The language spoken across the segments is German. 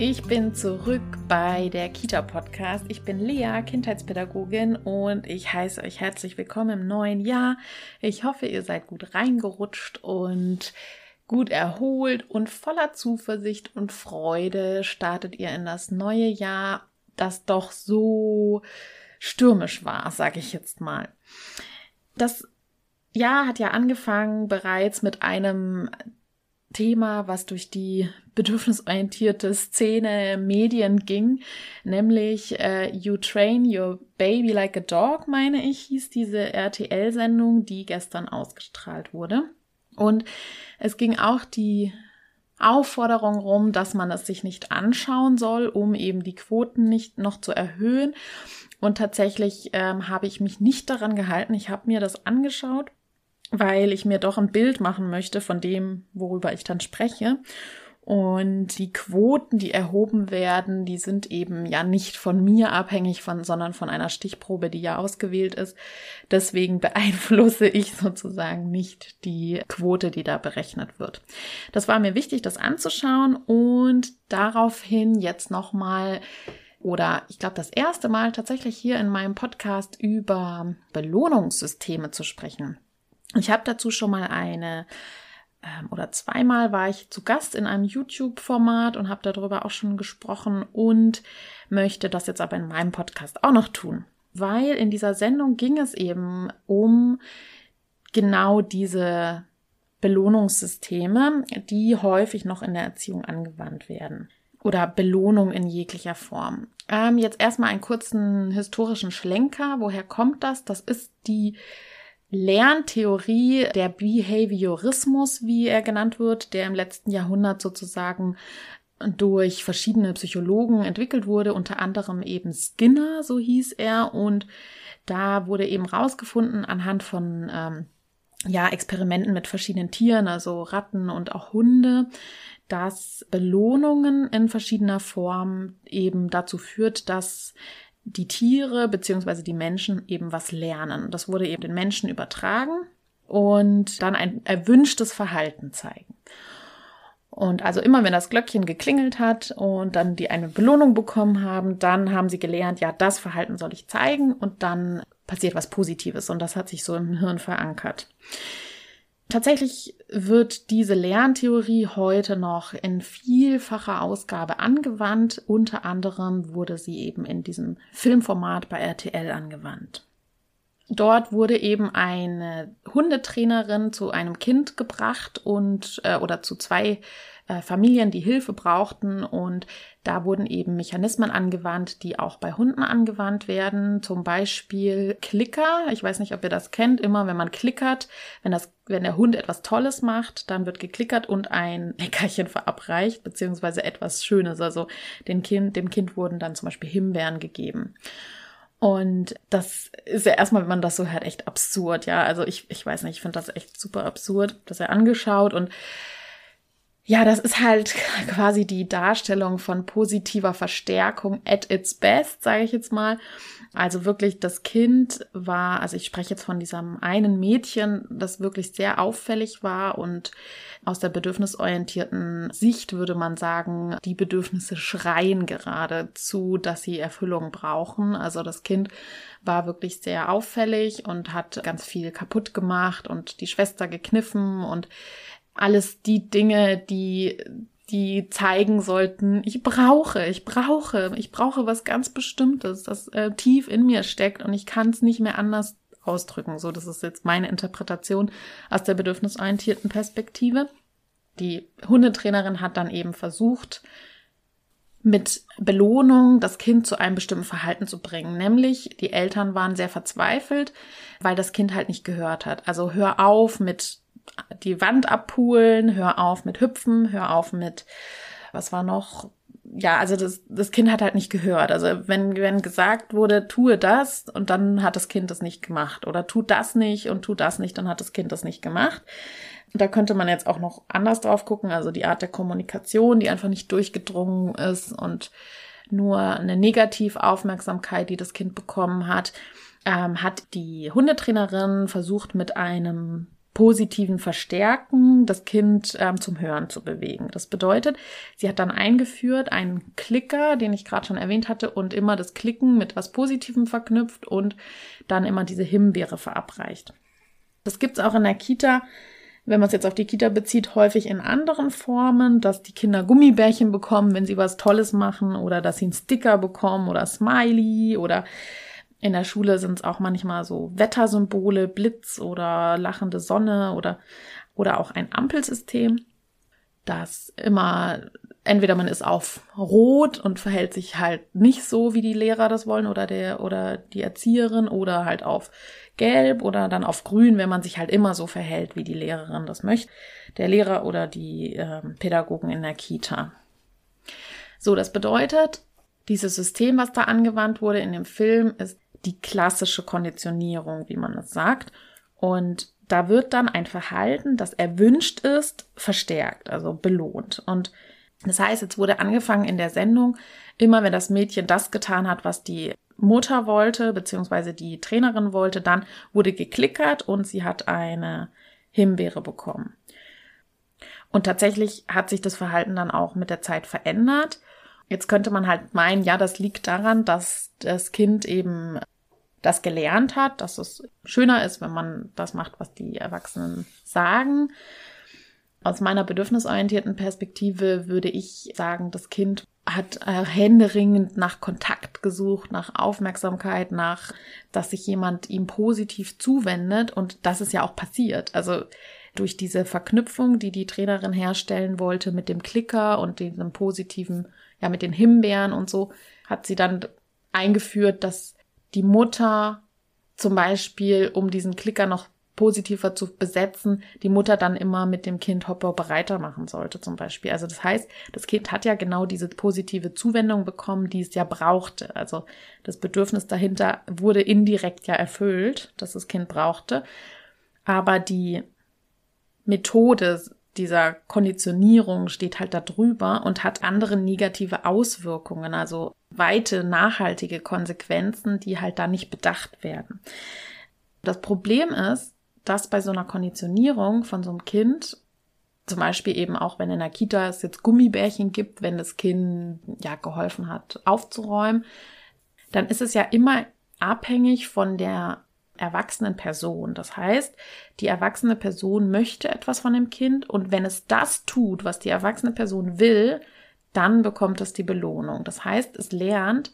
ich bin zurück bei der Kita Podcast. Ich bin Lea, Kindheitspädagogin und ich heiße euch herzlich willkommen im neuen Jahr. Ich hoffe, ihr seid gut reingerutscht und gut erholt und voller Zuversicht und Freude startet ihr in das neue Jahr, das doch so stürmisch war, sage ich jetzt mal. Das Jahr hat ja angefangen bereits mit einem Thema, was durch die bedürfnisorientierte Szene Medien ging, nämlich äh, You Train Your Baby Like a Dog, meine ich, hieß diese RTL-Sendung, die gestern ausgestrahlt wurde. Und es ging auch die Aufforderung rum, dass man es sich nicht anschauen soll, um eben die Quoten nicht noch zu erhöhen. Und tatsächlich ähm, habe ich mich nicht daran gehalten. Ich habe mir das angeschaut weil ich mir doch ein Bild machen möchte von dem, worüber ich dann spreche. Und die Quoten, die erhoben werden, die sind eben ja nicht von mir abhängig, von, sondern von einer Stichprobe, die ja ausgewählt ist. Deswegen beeinflusse ich sozusagen nicht die Quote, die da berechnet wird. Das war mir wichtig, das anzuschauen und daraufhin jetzt nochmal oder ich glaube das erste Mal tatsächlich hier in meinem Podcast über Belohnungssysteme zu sprechen. Ich habe dazu schon mal eine ähm, oder zweimal war ich zu Gast in einem YouTube-Format und habe darüber auch schon gesprochen und möchte das jetzt aber in meinem Podcast auch noch tun, weil in dieser Sendung ging es eben um genau diese Belohnungssysteme, die häufig noch in der Erziehung angewandt werden oder Belohnung in jeglicher Form. Ähm, jetzt erstmal einen kurzen historischen Schlenker. Woher kommt das? Das ist die Lerntheorie, der Behaviorismus, wie er genannt wird, der im letzten Jahrhundert sozusagen durch verschiedene Psychologen entwickelt wurde, unter anderem eben Skinner, so hieß er, und da wurde eben rausgefunden anhand von ähm, ja Experimenten mit verschiedenen Tieren, also Ratten und auch Hunde, dass Belohnungen in verschiedener Form eben dazu führt, dass die Tiere beziehungsweise die Menschen eben was lernen. Das wurde eben den Menschen übertragen und dann ein erwünschtes Verhalten zeigen. Und also immer, wenn das Glöckchen geklingelt hat und dann die eine Belohnung bekommen haben, dann haben sie gelernt, ja, das Verhalten soll ich zeigen und dann passiert was Positives und das hat sich so im Hirn verankert. Tatsächlich wird diese Lerntheorie heute noch in vielfacher Ausgabe angewandt. Unter anderem wurde sie eben in diesem Filmformat bei RTL angewandt. Dort wurde eben eine Hundetrainerin zu einem Kind gebracht und äh, oder zu zwei äh, Familien, die Hilfe brauchten. Und da wurden eben Mechanismen angewandt, die auch bei Hunden angewandt werden. Zum Beispiel Klicker. Ich weiß nicht, ob ihr das kennt. Immer wenn man klickert, wenn das, wenn der Hund etwas Tolles macht, dann wird geklickert und ein Leckerchen verabreicht, beziehungsweise etwas Schönes. Also dem Kind, dem Kind wurden dann zum Beispiel Himbeeren gegeben. Und das ist ja erstmal, wenn man das so hört, echt absurd, ja. Also ich, ich weiß nicht, ich finde das echt super absurd, das er angeschaut und ja, das ist halt quasi die Darstellung von positiver Verstärkung at its best, sage ich jetzt mal. Also wirklich, das Kind war, also ich spreche jetzt von diesem einen Mädchen, das wirklich sehr auffällig war und aus der bedürfnisorientierten Sicht würde man sagen, die Bedürfnisse schreien geradezu, dass sie Erfüllung brauchen. Also das Kind war wirklich sehr auffällig und hat ganz viel kaputt gemacht und die Schwester gekniffen und alles die Dinge, die die zeigen sollten, ich brauche, ich brauche, ich brauche was ganz Bestimmtes, das äh, tief in mir steckt und ich kann es nicht mehr anders ausdrücken. So, das ist jetzt meine Interpretation aus der bedürfnisorientierten Perspektive. Die Hundetrainerin hat dann eben versucht, mit Belohnung das Kind zu einem bestimmten Verhalten zu bringen. Nämlich, die Eltern waren sehr verzweifelt, weil das Kind halt nicht gehört hat. Also hör auf mit die Wand abpulen, hör auf mit Hüpfen, hör auf mit, was war noch, ja, also das, das Kind hat halt nicht gehört. Also wenn, wenn gesagt wurde, tue das und dann hat das Kind das nicht gemacht oder tut das nicht und tut das nicht, dann hat das Kind das nicht gemacht. Da könnte man jetzt auch noch anders drauf gucken, also die Art der Kommunikation, die einfach nicht durchgedrungen ist und nur eine Negativaufmerksamkeit, die das Kind bekommen hat, ähm, hat die Hundetrainerin versucht mit einem positiven Verstärken das Kind ähm, zum Hören zu bewegen. Das bedeutet, sie hat dann eingeführt einen Klicker, den ich gerade schon erwähnt hatte, und immer das Klicken mit was Positivem verknüpft und dann immer diese Himbeere verabreicht. Das gibt's auch in der Kita wenn man es jetzt auf die Kita bezieht, häufig in anderen Formen, dass die Kinder Gummibärchen bekommen, wenn sie was Tolles machen oder dass sie einen Sticker bekommen oder Smiley oder in der Schule sind es auch manchmal so Wettersymbole, Blitz oder lachende Sonne oder, oder auch ein Ampelsystem, das immer entweder man ist auf Rot und verhält sich halt nicht so, wie die Lehrer das wollen oder der oder die Erzieherin oder halt auf Gelb oder dann auf Grün, wenn man sich halt immer so verhält, wie die Lehrerin das möchte, der Lehrer oder die äh, Pädagogen in der Kita. So, das bedeutet, dieses System, was da angewandt wurde in dem Film, ist die klassische Konditionierung, wie man es sagt. Und da wird dann ein Verhalten, das erwünscht ist, verstärkt, also belohnt. Und das heißt, jetzt wurde angefangen in der Sendung, immer wenn das Mädchen das getan hat, was die Mutter wollte, beziehungsweise die Trainerin wollte, dann wurde geklickert und sie hat eine Himbeere bekommen. Und tatsächlich hat sich das Verhalten dann auch mit der Zeit verändert. Jetzt könnte man halt meinen, ja, das liegt daran, dass das Kind eben das gelernt hat, dass es schöner ist, wenn man das macht, was die Erwachsenen sagen. Aus meiner bedürfnisorientierten Perspektive würde ich sagen, das Kind hat äh, händeringend nach Kontakt gesucht, nach Aufmerksamkeit, nach, dass sich jemand ihm positiv zuwendet und das ist ja auch passiert. Also durch diese Verknüpfung, die die Trainerin herstellen wollte mit dem Klicker und diesem positiven, ja, mit den Himbeeren und so, hat sie dann eingeführt, dass die Mutter zum Beispiel, um diesen Klicker noch positiver zu besetzen, die Mutter dann immer mit dem Kind Hopper bereiter machen sollte, zum Beispiel. Also das heißt, das Kind hat ja genau diese positive Zuwendung bekommen, die es ja brauchte. Also das Bedürfnis dahinter wurde indirekt ja erfüllt, dass das Kind brauchte. Aber die Methode dieser Konditionierung steht halt da drüber und hat andere negative Auswirkungen, also weite, nachhaltige Konsequenzen, die halt da nicht bedacht werden. Das Problem ist, dass bei so einer Konditionierung von so einem Kind, zum Beispiel eben auch wenn in der Kita es jetzt Gummibärchen gibt, wenn das Kind ja geholfen hat aufzuräumen, dann ist es ja immer abhängig von der erwachsenen Person. Das heißt, die erwachsene Person möchte etwas von dem Kind und wenn es das tut, was die erwachsene Person will, dann bekommt es die Belohnung. Das heißt, es lernt,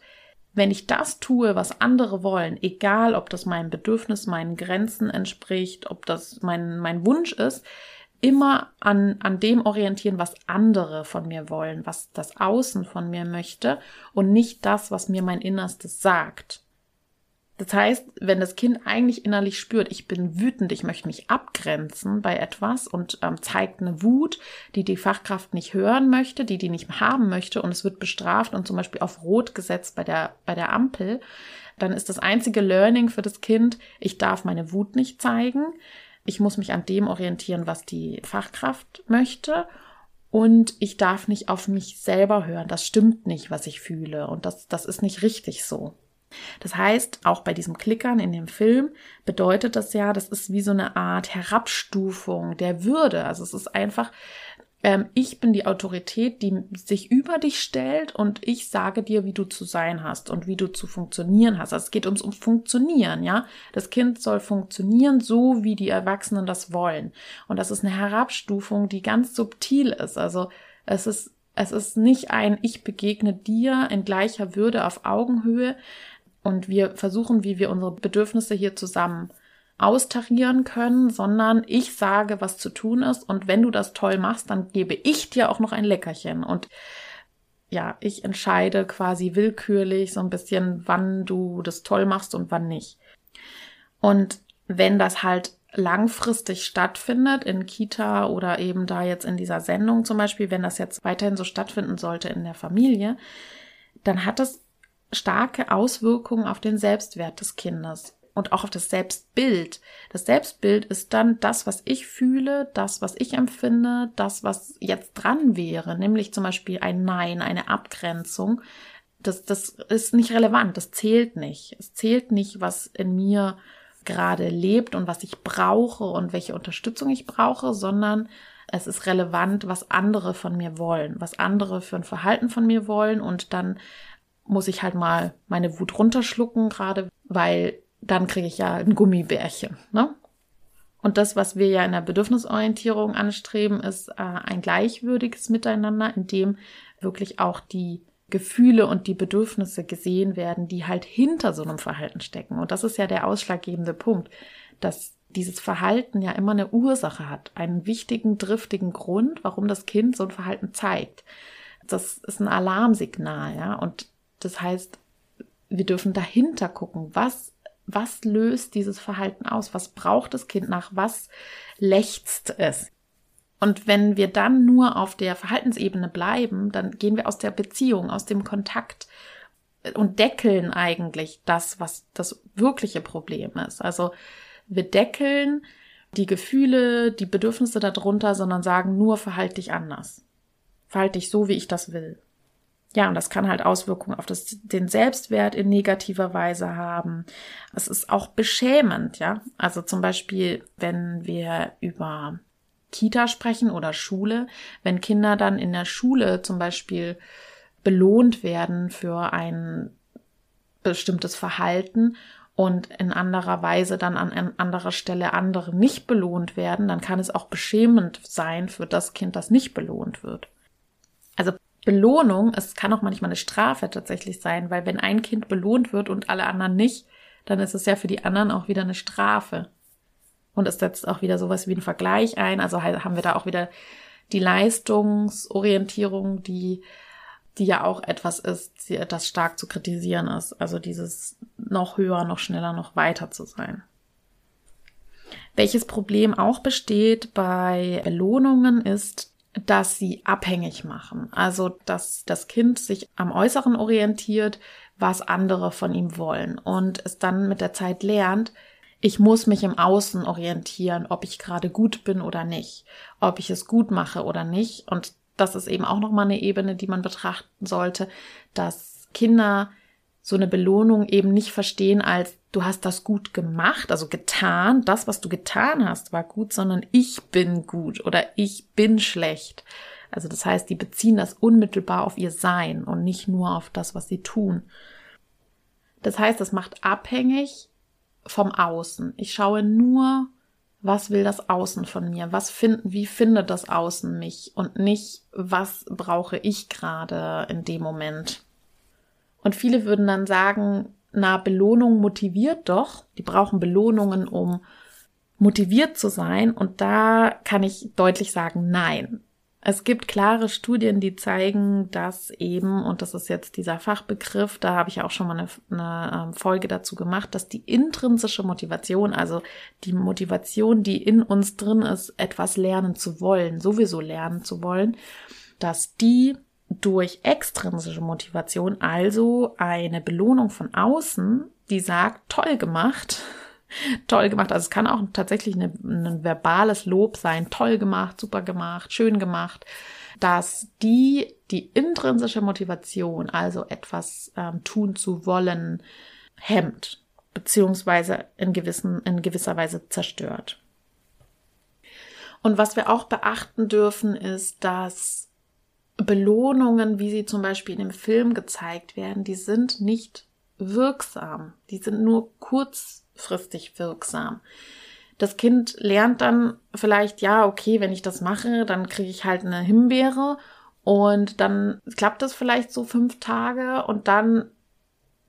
wenn ich das tue, was andere wollen, egal ob das meinem Bedürfnis, meinen Grenzen entspricht, ob das mein, mein Wunsch ist, immer an, an dem orientieren, was andere von mir wollen, was das Außen von mir möchte und nicht das, was mir mein Innerstes sagt. Das heißt, wenn das Kind eigentlich innerlich spürt, ich bin wütend, ich möchte mich abgrenzen bei etwas und ähm, zeigt eine Wut, die die Fachkraft nicht hören möchte, die die nicht haben möchte und es wird bestraft und zum Beispiel auf Rot gesetzt bei der, bei der Ampel, dann ist das einzige Learning für das Kind, ich darf meine Wut nicht zeigen, ich muss mich an dem orientieren, was die Fachkraft möchte und ich darf nicht auf mich selber hören. Das stimmt nicht, was ich fühle und das, das ist nicht richtig so. Das heißt, auch bei diesem Klickern in dem Film bedeutet das ja, das ist wie so eine Art Herabstufung der Würde. Also es ist einfach, ähm, ich bin die Autorität, die sich über dich stellt und ich sage dir, wie du zu sein hast und wie du zu funktionieren hast. Also es geht ums um Funktionieren, ja. Das Kind soll funktionieren, so wie die Erwachsenen das wollen. Und das ist eine Herabstufung, die ganz subtil ist. Also es ist es ist nicht ein Ich begegne dir in gleicher Würde auf Augenhöhe, und wir versuchen, wie wir unsere Bedürfnisse hier zusammen austarieren können, sondern ich sage, was zu tun ist und wenn du das toll machst, dann gebe ich dir auch noch ein Leckerchen und ja, ich entscheide quasi willkürlich so ein bisschen, wann du das toll machst und wann nicht. Und wenn das halt langfristig stattfindet in Kita oder eben da jetzt in dieser Sendung zum Beispiel, wenn das jetzt weiterhin so stattfinden sollte in der Familie, dann hat es starke Auswirkungen auf den Selbstwert des Kindes und auch auf das Selbstbild. Das Selbstbild ist dann das, was ich fühle, das, was ich empfinde, das, was jetzt dran wäre, nämlich zum Beispiel ein Nein, eine Abgrenzung. Das, das ist nicht relevant, das zählt nicht. Es zählt nicht, was in mir gerade lebt und was ich brauche und welche Unterstützung ich brauche, sondern es ist relevant, was andere von mir wollen, was andere für ein Verhalten von mir wollen und dann muss ich halt mal meine Wut runterschlucken, gerade weil dann kriege ich ja ein Gummibärchen. Ne? Und das, was wir ja in der Bedürfnisorientierung anstreben, ist äh, ein gleichwürdiges Miteinander, in dem wirklich auch die Gefühle und die Bedürfnisse gesehen werden, die halt hinter so einem Verhalten stecken. Und das ist ja der ausschlaggebende Punkt, dass dieses Verhalten ja immer eine Ursache hat, einen wichtigen, driftigen Grund, warum das Kind so ein Verhalten zeigt. Das ist ein Alarmsignal, ja. Und das heißt, wir dürfen dahinter gucken, was, was löst dieses Verhalten aus? Was braucht das Kind nach? Was lechzt es? Und wenn wir dann nur auf der Verhaltensebene bleiben, dann gehen wir aus der Beziehung, aus dem Kontakt und deckeln eigentlich das, was das wirkliche Problem ist. Also wir deckeln die Gefühle, die Bedürfnisse darunter, sondern sagen nur, verhalte dich anders. Verhalte dich so, wie ich das will. Ja, und das kann halt Auswirkungen auf das, den Selbstwert in negativer Weise haben. Es ist auch beschämend, ja. Also zum Beispiel, wenn wir über Kita sprechen oder Schule, wenn Kinder dann in der Schule zum Beispiel belohnt werden für ein bestimmtes Verhalten und in anderer Weise dann an anderer Stelle andere nicht belohnt werden, dann kann es auch beschämend sein für das Kind, das nicht belohnt wird. Belohnung, es kann auch manchmal eine Strafe tatsächlich sein, weil wenn ein Kind belohnt wird und alle anderen nicht, dann ist es ja für die anderen auch wieder eine Strafe. Und es setzt auch wieder sowas wie ein Vergleich ein. Also haben wir da auch wieder die Leistungsorientierung, die, die ja auch etwas ist, das stark zu kritisieren ist. Also dieses noch höher, noch schneller, noch weiter zu sein. Welches Problem auch besteht bei Belohnungen ist, dass sie abhängig machen. Also, dass das Kind sich am Äußeren orientiert, was andere von ihm wollen und es dann mit der Zeit lernt, ich muss mich im Außen orientieren, ob ich gerade gut bin oder nicht, ob ich es gut mache oder nicht. Und das ist eben auch nochmal eine Ebene, die man betrachten sollte, dass Kinder so eine Belohnung eben nicht verstehen als du hast das gut gemacht, also getan, das, was du getan hast, war gut, sondern ich bin gut oder ich bin schlecht. Also das heißt, die beziehen das unmittelbar auf ihr Sein und nicht nur auf das, was sie tun. Das heißt, das macht abhängig vom Außen. Ich schaue nur, was will das Außen von mir? Was finden, wie findet das Außen mich? Und nicht, was brauche ich gerade in dem Moment? Und viele würden dann sagen, na, Belohnung motiviert doch. Die brauchen Belohnungen, um motiviert zu sein. Und da kann ich deutlich sagen, nein. Es gibt klare Studien, die zeigen, dass eben, und das ist jetzt dieser Fachbegriff, da habe ich auch schon mal eine, eine ähm, Folge dazu gemacht, dass die intrinsische Motivation, also die Motivation, die in uns drin ist, etwas lernen zu wollen, sowieso lernen zu wollen, dass die durch extrinsische Motivation, also eine Belohnung von außen, die sagt, toll gemacht, toll gemacht. Also es kann auch tatsächlich eine, ein verbales Lob sein. Toll gemacht, super gemacht, schön gemacht. Dass die die intrinsische Motivation, also etwas ähm, tun zu wollen, hemmt, beziehungsweise in, gewissen, in gewisser Weise zerstört. Und was wir auch beachten dürfen, ist, dass Belohnungen, wie sie zum Beispiel in dem Film gezeigt werden, die sind nicht wirksam. Die sind nur kurz kurzfristig wirksam. Das Kind lernt dann vielleicht, ja, okay, wenn ich das mache, dann kriege ich halt eine Himbeere und dann klappt das vielleicht so fünf Tage und dann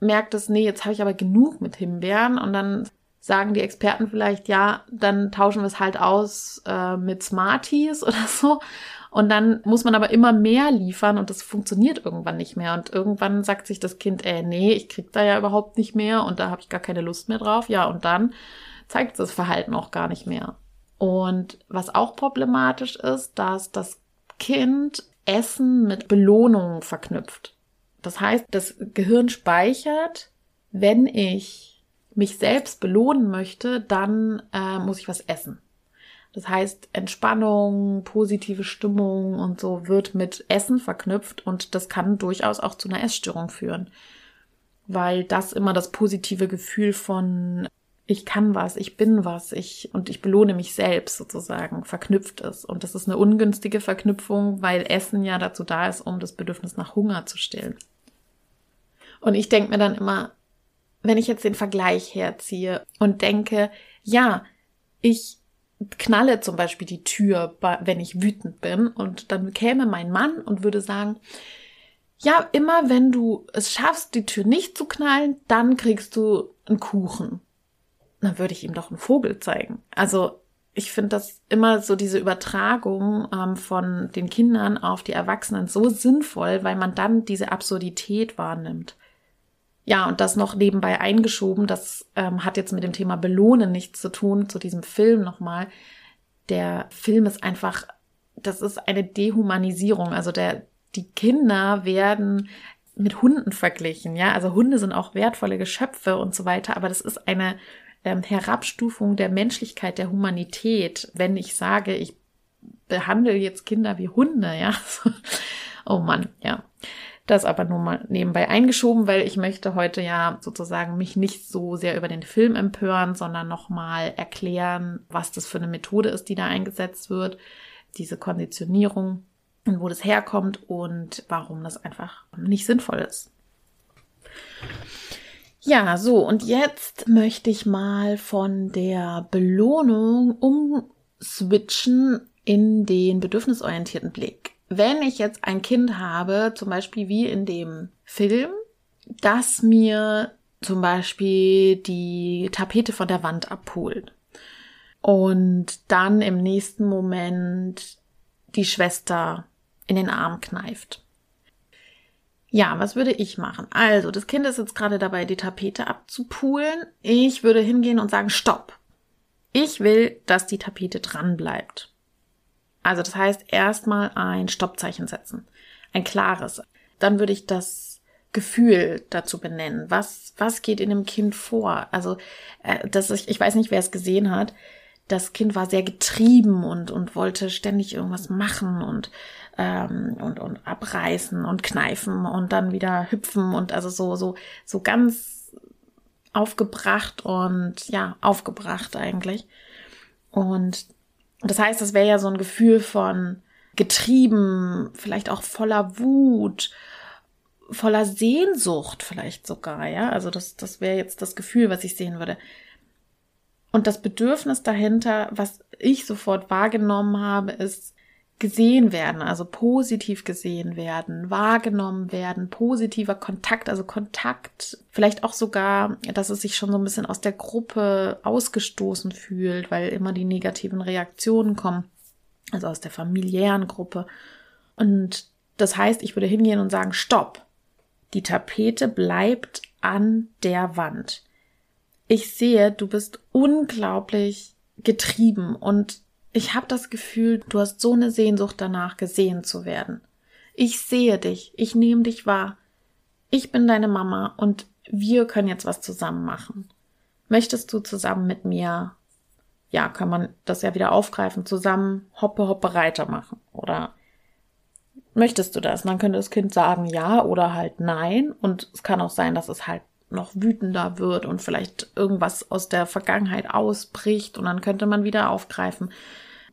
merkt es, nee, jetzt habe ich aber genug mit Himbeeren und dann sagen die Experten vielleicht, ja, dann tauschen wir es halt aus äh, mit Smarties oder so. Und dann muss man aber immer mehr liefern und das funktioniert irgendwann nicht mehr. Und irgendwann sagt sich das Kind, ey, nee, ich krieg da ja überhaupt nicht mehr und da habe ich gar keine Lust mehr drauf. Ja, und dann zeigt das Verhalten auch gar nicht mehr. Und was auch problematisch ist, dass das Kind Essen mit Belohnungen verknüpft. Das heißt, das Gehirn speichert, wenn ich mich selbst belohnen möchte, dann äh, muss ich was essen. Das heißt, Entspannung, positive Stimmung und so wird mit Essen verknüpft und das kann durchaus auch zu einer Essstörung führen, weil das immer das positive Gefühl von ich kann was, ich bin was, ich und ich belohne mich selbst sozusagen verknüpft ist. Und das ist eine ungünstige Verknüpfung, weil Essen ja dazu da ist, um das Bedürfnis nach Hunger zu stillen. Und ich denke mir dann immer, wenn ich jetzt den Vergleich herziehe und denke, ja, ich knalle zum Beispiel die Tür, wenn ich wütend bin, und dann käme mein Mann und würde sagen, ja, immer wenn du es schaffst, die Tür nicht zu knallen, dann kriegst du einen Kuchen dann würde ich ihm doch einen Vogel zeigen. Also ich finde das immer so diese Übertragung ähm, von den Kindern auf die Erwachsenen so sinnvoll, weil man dann diese Absurdität wahrnimmt. Ja, und das noch nebenbei eingeschoben, das ähm, hat jetzt mit dem Thema Belohnen nichts zu tun, zu diesem Film nochmal. Der Film ist einfach, das ist eine Dehumanisierung. Also der, die Kinder werden mit Hunden verglichen, ja. Also Hunde sind auch wertvolle Geschöpfe und so weiter, aber das ist eine ähm, Herabstufung der Menschlichkeit, der Humanität, wenn ich sage, ich behandle jetzt Kinder wie Hunde, ja. oh Mann, ja. Das aber nur mal nebenbei eingeschoben, weil ich möchte heute ja sozusagen mich nicht so sehr über den Film empören, sondern nochmal erklären, was das für eine Methode ist, die da eingesetzt wird, diese Konditionierung und wo das herkommt und warum das einfach nicht sinnvoll ist. Ja, so, und jetzt möchte ich mal von der Belohnung umswitchen in den bedürfnisorientierten Blick. Wenn ich jetzt ein Kind habe, zum Beispiel wie in dem Film, das mir zum Beispiel die Tapete von der Wand abholt und dann im nächsten Moment die Schwester in den Arm kneift ja, was würde ich machen? Also, das Kind ist jetzt gerade dabei, die Tapete abzupulen. Ich würde hingehen und sagen, stopp. Ich will, dass die Tapete dran bleibt. Also, das heißt, erstmal ein Stoppzeichen setzen. Ein klares. Dann würde ich das Gefühl dazu benennen. Was, was geht in dem Kind vor? Also, äh, das ich, ich weiß nicht, wer es gesehen hat. Das Kind war sehr getrieben und, und wollte ständig irgendwas machen und ähm, und, und abreißen und kneifen und dann wieder hüpfen und also so, so, so ganz aufgebracht und ja, aufgebracht eigentlich. Und das heißt, das wäre ja so ein Gefühl von getrieben, vielleicht auch voller Wut, voller Sehnsucht vielleicht sogar, ja. Also das, das wäre jetzt das Gefühl, was ich sehen würde. Und das Bedürfnis dahinter, was ich sofort wahrgenommen habe, ist gesehen werden, also positiv gesehen werden, wahrgenommen werden, positiver Kontakt, also Kontakt, vielleicht auch sogar, dass es sich schon so ein bisschen aus der Gruppe ausgestoßen fühlt, weil immer die negativen Reaktionen kommen, also aus der familiären Gruppe. Und das heißt, ich würde hingehen und sagen, stopp, die Tapete bleibt an der Wand. Ich sehe, du bist unglaublich getrieben und ich habe das Gefühl, du hast so eine Sehnsucht danach, gesehen zu werden. Ich sehe dich, ich nehme dich wahr. Ich bin deine Mama und wir können jetzt was zusammen machen. Möchtest du zusammen mit mir, ja, kann man das ja wieder aufgreifen, zusammen Hoppe Hoppe Reiter machen oder möchtest du das? Und dann könnte das Kind sagen ja oder halt nein und es kann auch sein, dass es halt noch wütender wird und vielleicht irgendwas aus der Vergangenheit ausbricht und dann könnte man wieder aufgreifen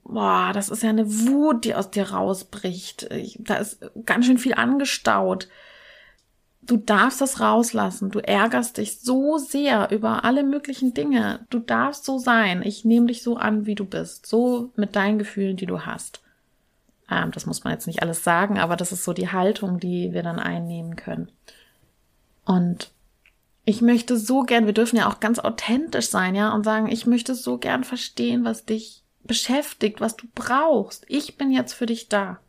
boah, das ist ja eine Wut, die aus dir rausbricht. Da ist ganz schön viel angestaut. Du darfst das rauslassen. Du ärgerst dich so sehr über alle möglichen Dinge. Du darfst so sein. Ich nehme dich so an, wie du bist. So mit deinen Gefühlen, die du hast. Ähm, das muss man jetzt nicht alles sagen, aber das ist so die Haltung, die wir dann einnehmen können. Und ich möchte so gern, wir dürfen ja auch ganz authentisch sein, ja, und sagen, ich möchte so gern verstehen, was dich beschäftigt, was du brauchst. Ich bin jetzt für dich da.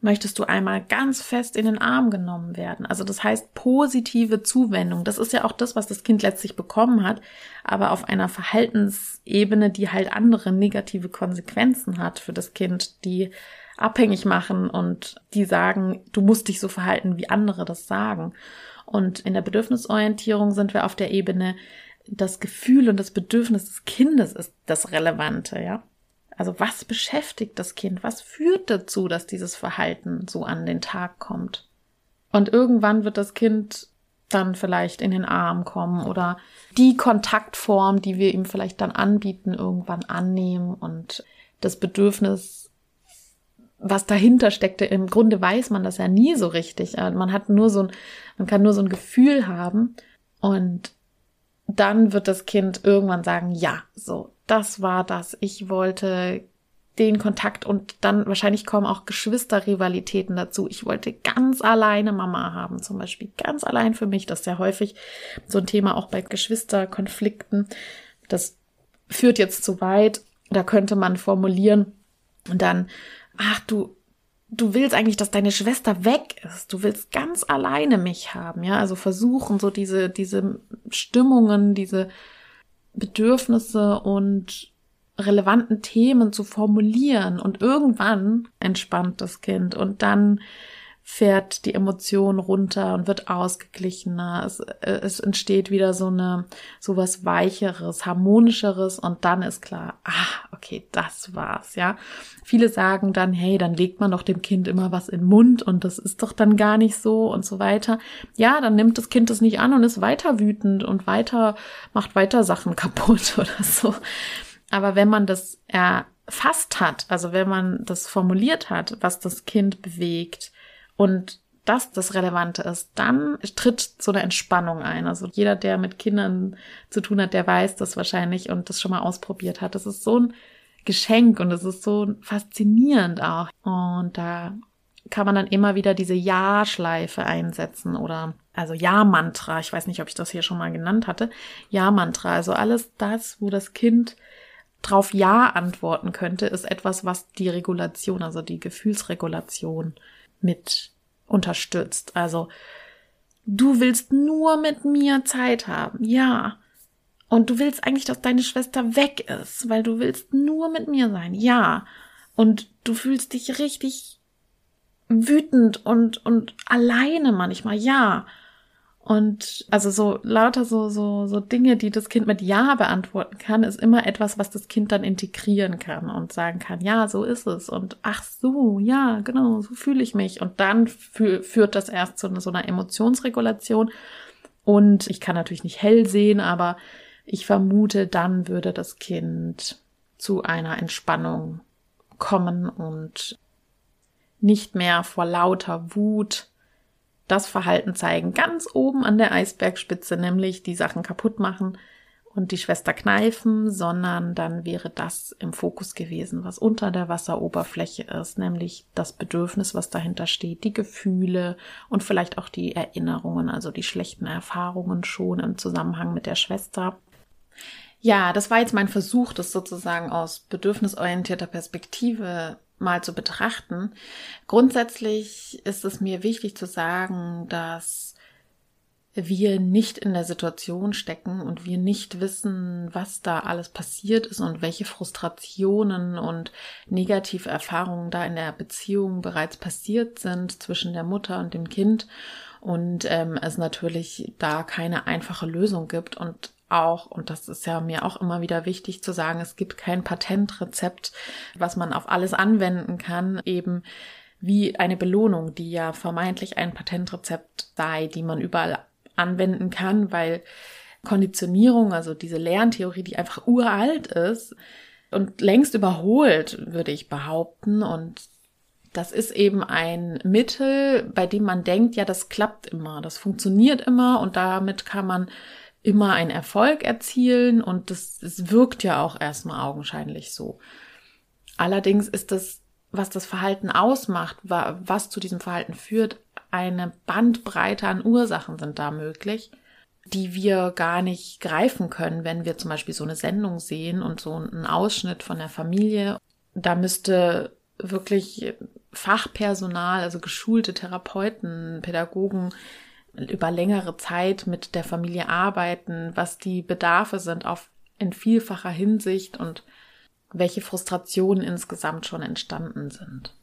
möchtest du einmal ganz fest in den Arm genommen werden. Also das heißt positive Zuwendung. Das ist ja auch das, was das Kind letztlich bekommen hat, aber auf einer Verhaltensebene, die halt andere negative Konsequenzen hat für das Kind, die abhängig machen und die sagen, du musst dich so verhalten, wie andere das sagen. Und in der Bedürfnisorientierung sind wir auf der Ebene, das Gefühl und das Bedürfnis des Kindes ist das Relevante, ja. Also was beschäftigt das Kind? Was führt dazu, dass dieses Verhalten so an den Tag kommt? Und irgendwann wird das Kind dann vielleicht in den Arm kommen oder die Kontaktform, die wir ihm vielleicht dann anbieten, irgendwann annehmen und das Bedürfnis, was dahinter steckte, im Grunde weiß man das ja nie so richtig. Man hat nur so ein, man kann nur so ein Gefühl haben und dann wird das Kind irgendwann sagen, ja, so, das war das. Ich wollte den Kontakt und dann wahrscheinlich kommen auch Geschwisterrivalitäten dazu. Ich wollte ganz alleine Mama haben, zum Beispiel ganz allein für mich. Das ist ja häufig so ein Thema auch bei Geschwisterkonflikten. Das führt jetzt zu weit. Da könnte man formulieren und dann, ach du, du willst eigentlich, dass deine Schwester weg ist. Du willst ganz alleine mich haben, ja. Also versuchen so diese, diese Stimmungen, diese Bedürfnisse und relevanten Themen zu formulieren. Und irgendwann entspannt das Kind. Und dann fährt die Emotion runter und wird ausgeglichener. Es, äh, es entsteht wieder so eine, so was Weicheres, Harmonischeres und dann ist klar, ah, okay, das war's, ja. Viele sagen dann, hey, dann legt man doch dem Kind immer was in den Mund und das ist doch dann gar nicht so und so weiter. Ja, dann nimmt das Kind es nicht an und ist weiter wütend und weiter, macht weiter Sachen kaputt oder so. Aber wenn man das erfasst hat, also wenn man das formuliert hat, was das Kind bewegt, und das das Relevante ist, dann tritt so eine Entspannung ein. Also jeder, der mit Kindern zu tun hat, der weiß das wahrscheinlich und das schon mal ausprobiert hat. Das ist so ein Geschenk und es ist so faszinierend auch. Und da kann man dann immer wieder diese Ja-Schleife einsetzen oder also Ja-Mantra. Ich weiß nicht, ob ich das hier schon mal genannt hatte. Ja-Mantra. Also alles das, wo das Kind drauf Ja antworten könnte, ist etwas, was die Regulation, also die Gefühlsregulation mit unterstützt. Also, du willst nur mit mir Zeit haben, ja. Und du willst eigentlich, dass deine Schwester weg ist, weil du willst nur mit mir sein, ja. Und du fühlst dich richtig wütend und, und alleine manchmal, ja. Und also so lauter so, so, so Dinge, die das Kind mit Ja beantworten kann, ist immer etwas, was das Kind dann integrieren kann und sagen kann, ja, so ist es. Und ach so, ja, genau, so fühle ich mich. Und dann fü führt das erst zu so einer Emotionsregulation. Und ich kann natürlich nicht hell sehen, aber ich vermute, dann würde das Kind zu einer Entspannung kommen und nicht mehr vor lauter Wut das Verhalten zeigen, ganz oben an der Eisbergspitze, nämlich die Sachen kaputt machen und die Schwester kneifen, sondern dann wäre das im Fokus gewesen, was unter der Wasseroberfläche ist, nämlich das Bedürfnis, was dahinter steht, die Gefühle und vielleicht auch die Erinnerungen, also die schlechten Erfahrungen schon im Zusammenhang mit der Schwester. Ja, das war jetzt mein Versuch, das sozusagen aus bedürfnisorientierter Perspektive mal zu betrachten. Grundsätzlich ist es mir wichtig zu sagen, dass wir nicht in der Situation stecken und wir nicht wissen, was da alles passiert ist und welche Frustrationen und negative Erfahrungen da in der Beziehung bereits passiert sind zwischen der Mutter und dem Kind und ähm, es natürlich da keine einfache Lösung gibt und auch, und das ist ja mir auch immer wieder wichtig zu sagen, es gibt kein Patentrezept, was man auf alles anwenden kann, eben wie eine Belohnung, die ja vermeintlich ein Patentrezept sei, die man überall anwenden kann, weil Konditionierung, also diese Lerntheorie, die einfach uralt ist und längst überholt, würde ich behaupten. Und das ist eben ein Mittel, bei dem man denkt, ja, das klappt immer, das funktioniert immer und damit kann man immer einen Erfolg erzielen und das, das wirkt ja auch erstmal augenscheinlich so. Allerdings ist das, was das Verhalten ausmacht, was zu diesem Verhalten führt, eine Bandbreite an Ursachen sind da möglich, die wir gar nicht greifen können, wenn wir zum Beispiel so eine Sendung sehen und so einen Ausschnitt von der Familie. Da müsste wirklich Fachpersonal, also geschulte Therapeuten, Pädagogen über längere Zeit mit der Familie arbeiten, was die Bedarfe sind auf in vielfacher Hinsicht und welche Frustrationen insgesamt schon entstanden sind.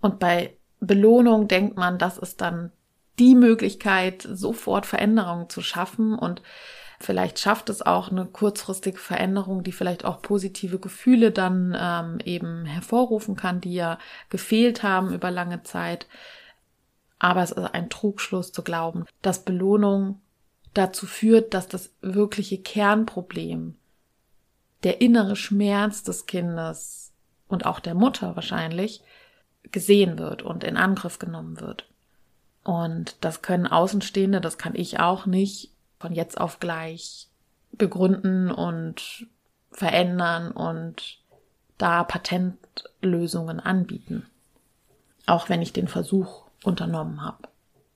Und bei Belohnung denkt man, das ist dann die Möglichkeit, sofort Veränderungen zu schaffen und vielleicht schafft es auch eine kurzfristige Veränderung, die vielleicht auch positive Gefühle dann ähm, eben hervorrufen kann, die ja gefehlt haben über lange Zeit. Aber es ist ein Trugschluss zu glauben, dass Belohnung dazu führt, dass das wirkliche Kernproblem, der innere Schmerz des Kindes und auch der Mutter wahrscheinlich, gesehen wird und in Angriff genommen wird. Und das können Außenstehende, das kann ich auch nicht von jetzt auf gleich begründen und verändern und da Patentlösungen anbieten. Auch wenn ich den Versuch unternommen habe.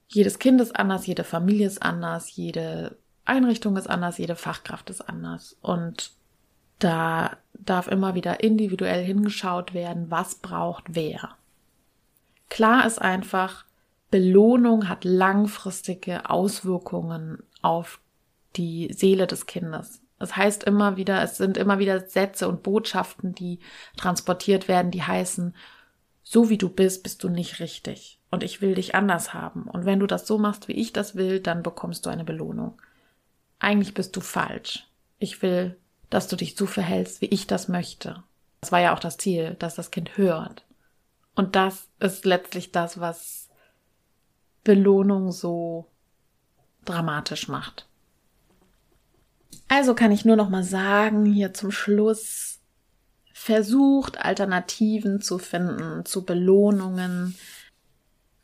Jedes Kind ist anders, jede Familie ist anders, jede Einrichtung ist anders, jede Fachkraft ist anders. Und da darf immer wieder individuell hingeschaut werden, was braucht wer. Klar ist einfach, Belohnung hat langfristige Auswirkungen auf die Seele des Kindes. Es heißt immer wieder, es sind immer wieder Sätze und Botschaften, die transportiert werden, die heißen, so wie du bist, bist du nicht richtig. Und ich will dich anders haben. Und wenn du das so machst, wie ich das will, dann bekommst du eine Belohnung. Eigentlich bist du falsch. Ich will, dass du dich so verhältst, wie ich das möchte. Das war ja auch das Ziel, dass das Kind hört. Und das ist letztlich das, was Belohnung so dramatisch macht. Also kann ich nur noch mal sagen, hier zum Schluss, versucht, Alternativen zu finden zu Belohnungen.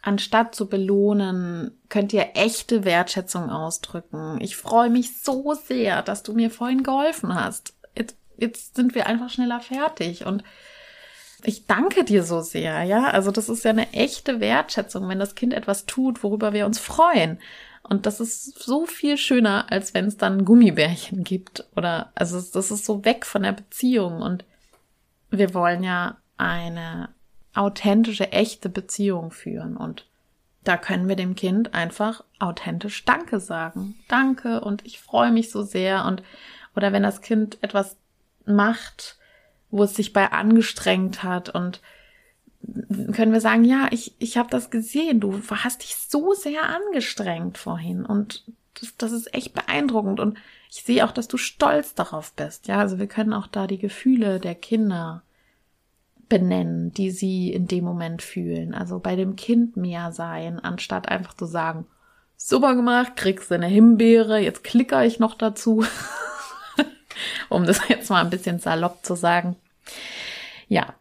Anstatt zu belohnen, könnt ihr echte Wertschätzung ausdrücken. Ich freue mich so sehr, dass du mir vorhin geholfen hast. Jetzt, jetzt sind wir einfach schneller fertig und ich danke dir so sehr, ja. Also das ist ja eine echte Wertschätzung, wenn das Kind etwas tut, worüber wir uns freuen. Und das ist so viel schöner, als wenn es dann Gummibärchen gibt oder, also das ist so weg von der Beziehung und wir wollen ja eine authentische, echte Beziehung führen und da können wir dem Kind einfach authentisch Danke sagen. Danke und ich freue mich so sehr und oder wenn das Kind etwas macht, wo es sich bei angestrengt hat und können wir sagen, ja, ich, ich habe das gesehen, du hast dich so sehr angestrengt vorhin und das, das ist echt beeindruckend und ich sehe auch, dass du stolz darauf bist. Ja, also wir können auch da die Gefühle der Kinder benennen, die sie in dem Moment fühlen. Also bei dem Kind mehr sein, anstatt einfach zu sagen, super gemacht, kriegst du eine Himbeere, jetzt klicker ich noch dazu. um das jetzt mal ein bisschen salopp zu sagen. Ja,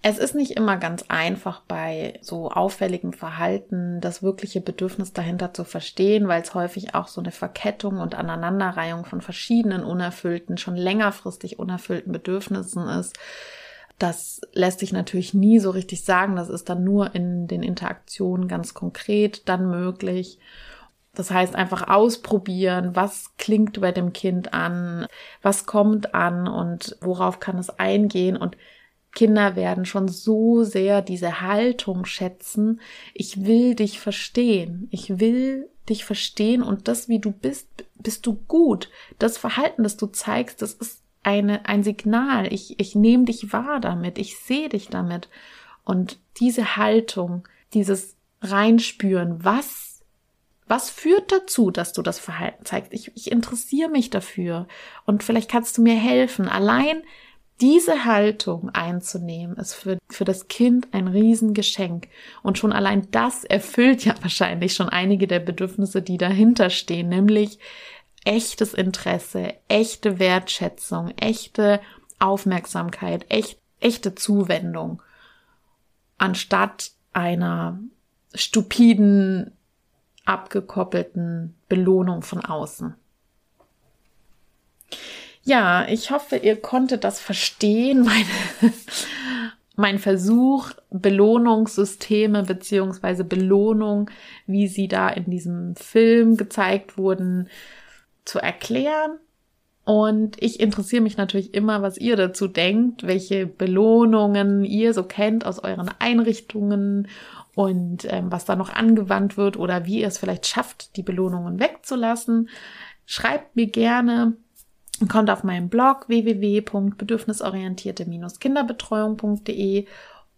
es ist nicht immer ganz einfach bei so auffälligem Verhalten das wirkliche Bedürfnis dahinter zu verstehen, weil es häufig auch so eine Verkettung und Aneinanderreihung von verschiedenen unerfüllten, schon längerfristig unerfüllten Bedürfnissen ist. Das lässt sich natürlich nie so richtig sagen. Das ist dann nur in den Interaktionen ganz konkret dann möglich. Das heißt einfach ausprobieren, was klingt bei dem Kind an, was kommt an und worauf kann es eingehen und Kinder werden schon so sehr diese Haltung schätzen. Ich will dich verstehen. Ich will dich verstehen und das, wie du bist, bist du gut. Das Verhalten, das du zeigst, das ist eine, ein Signal. Ich, ich nehme dich wahr damit. Ich sehe dich damit. Und diese Haltung, dieses Reinspüren, was, was führt dazu, dass du das Verhalten zeigst? Ich, ich interessiere mich dafür. Und vielleicht kannst du mir helfen. Allein diese Haltung einzunehmen, ist für, für das Kind ein Riesengeschenk. Und schon allein das erfüllt ja wahrscheinlich schon einige der Bedürfnisse, die dahinter stehen, nämlich echtes Interesse, echte Wertschätzung, echte Aufmerksamkeit, echt, echte Zuwendung, anstatt einer stupiden, abgekoppelten Belohnung von außen. Ja, ich hoffe, ihr konntet das verstehen, meine, mein Versuch, Belohnungssysteme beziehungsweise Belohnung, wie sie da in diesem Film gezeigt wurden, zu erklären Und ich interessiere mich natürlich immer, was ihr dazu denkt, welche Belohnungen ihr so kennt aus euren Einrichtungen und ähm, was da noch angewandt wird oder wie ihr es vielleicht schafft, die Belohnungen wegzulassen. Schreibt mir gerne, kommt auf meinen Blog www.bedürfnisorientierte-kinderbetreuung.de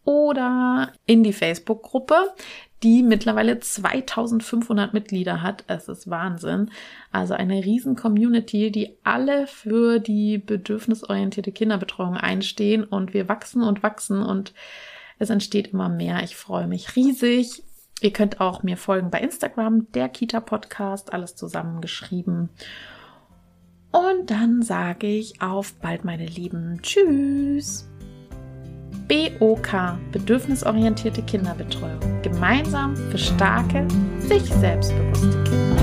oder in die Facebook-Gruppe die mittlerweile 2500 Mitglieder hat. Es ist Wahnsinn. Also eine riesen Community, die alle für die bedürfnisorientierte Kinderbetreuung einstehen und wir wachsen und wachsen und es entsteht immer mehr. Ich freue mich riesig. Ihr könnt auch mir folgen bei Instagram, der Kita Podcast, alles zusammengeschrieben. Und dann sage ich auf bald, meine Lieben. Tschüss. BOK, bedürfnisorientierte Kinderbetreuung. Gemeinsam für starke, sich selbstbewusste Kinder.